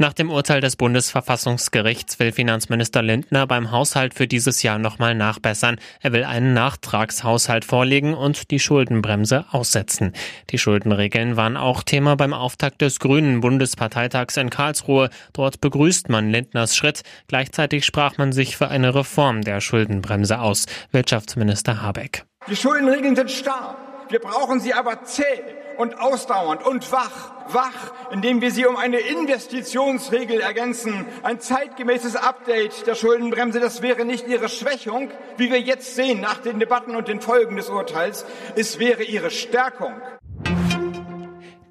Nach dem Urteil des Bundesverfassungsgerichts will Finanzminister Lindner beim Haushalt für dieses Jahr nochmal nachbessern. Er will einen Nachtragshaushalt vorlegen und die Schuldenbremse aussetzen. Die Schuldenregeln waren auch Thema beim Auftakt des Grünen Bundesparteitags in Karlsruhe. Dort begrüßt man Lindners Schritt. Gleichzeitig sprach man sich für eine Reform der Schuldenbremse aus. Wirtschaftsminister Habeck. Die Schuldenregeln sind starr. Wir brauchen sie aber zäh und ausdauernd und wach. Wach, indem wir sie um eine Investitionsregel ergänzen. Ein zeitgemäßes Update der Schuldenbremse, das wäre nicht ihre Schwächung, wie wir jetzt sehen nach den Debatten und den Folgen des Urteils. Es wäre ihre Stärkung.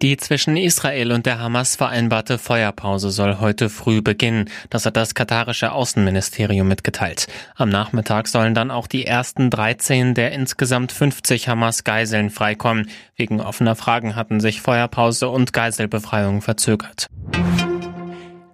Die zwischen Israel und der Hamas vereinbarte Feuerpause soll heute früh beginnen. Das hat das katarische Außenministerium mitgeteilt. Am Nachmittag sollen dann auch die ersten 13 der insgesamt 50 Hamas-Geiseln freikommen. Wegen offener Fragen hatten sich Feuerpause und Geiselbefreiung verzögert.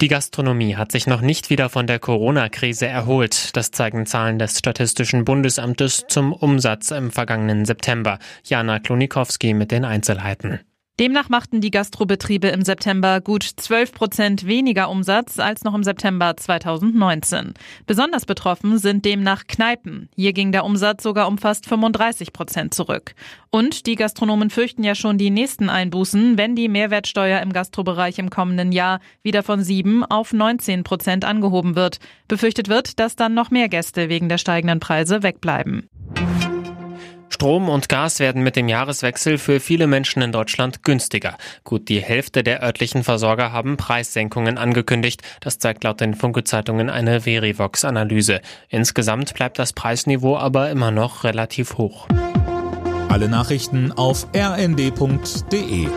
Die Gastronomie hat sich noch nicht wieder von der Corona-Krise erholt. Das zeigen Zahlen des Statistischen Bundesamtes zum Umsatz im vergangenen September. Jana Klonikowski mit den Einzelheiten. Demnach machten die Gastrobetriebe im September gut 12 Prozent weniger Umsatz als noch im September 2019. Besonders betroffen sind demnach Kneipen. Hier ging der Umsatz sogar um fast 35 Prozent zurück. Und die Gastronomen fürchten ja schon die nächsten Einbußen, wenn die Mehrwertsteuer im Gastrobereich im kommenden Jahr wieder von 7 auf 19 Prozent angehoben wird. Befürchtet wird, dass dann noch mehr Gäste wegen der steigenden Preise wegbleiben. Strom und Gas werden mit dem Jahreswechsel für viele Menschen in Deutschland günstiger. Gut die Hälfte der örtlichen Versorger haben Preissenkungen angekündigt. Das zeigt laut den Funke-Zeitungen eine Verivox-Analyse. Insgesamt bleibt das Preisniveau aber immer noch relativ hoch. Alle Nachrichten auf rnd.de